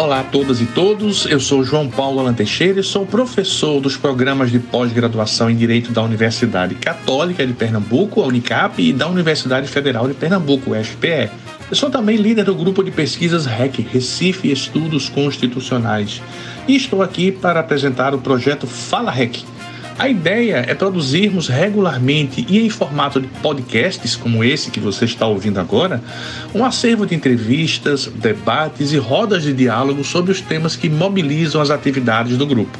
Olá a todas e todos, eu sou João Paulo Alan Teixeira e sou professor dos programas de pós-graduação em Direito da Universidade Católica de Pernambuco, a Unicap, e da Universidade Federal de Pernambuco, UFPE. Eu sou também líder do grupo de pesquisas REC, Recife Estudos Constitucionais, e estou aqui para apresentar o projeto Fala REC, a ideia é produzirmos regularmente e em formato de podcasts, como esse que você está ouvindo agora, um acervo de entrevistas, debates e rodas de diálogo sobre os temas que mobilizam as atividades do grupo.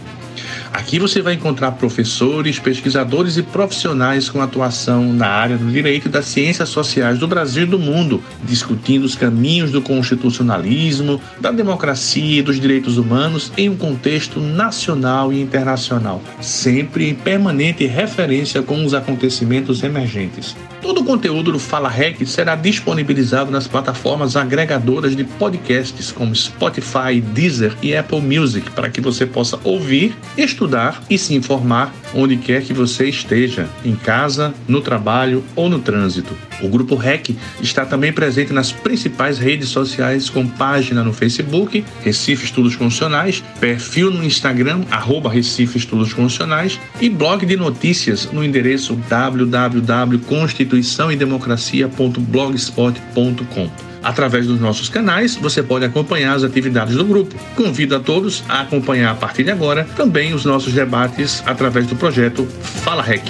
Aqui você vai encontrar professores, pesquisadores e profissionais com atuação na área do direito e das ciências sociais do Brasil e do mundo, discutindo os caminhos do constitucionalismo, da democracia e dos direitos humanos em um contexto nacional e internacional, sempre em permanente referência com os acontecimentos emergentes. Todo o conteúdo do Fala Rec será disponibilizado nas plataformas agregadoras de podcasts como Spotify, Deezer e Apple Music para que você possa ouvir, estudar e se informar onde quer que você esteja, em casa, no trabalho ou no trânsito. O Grupo REC está também presente nas principais redes sociais com página no Facebook, Recife Estudos Constitucionais, perfil no Instagram, arroba Recife Estudos Constitucionais e blog de notícias no endereço www.constituiçãoedemocracia.blogspot.com. Através dos nossos canais, você pode acompanhar as atividades do grupo. Convido a todos a acompanhar a partir de agora também os nossos debates através do projeto Fala REC.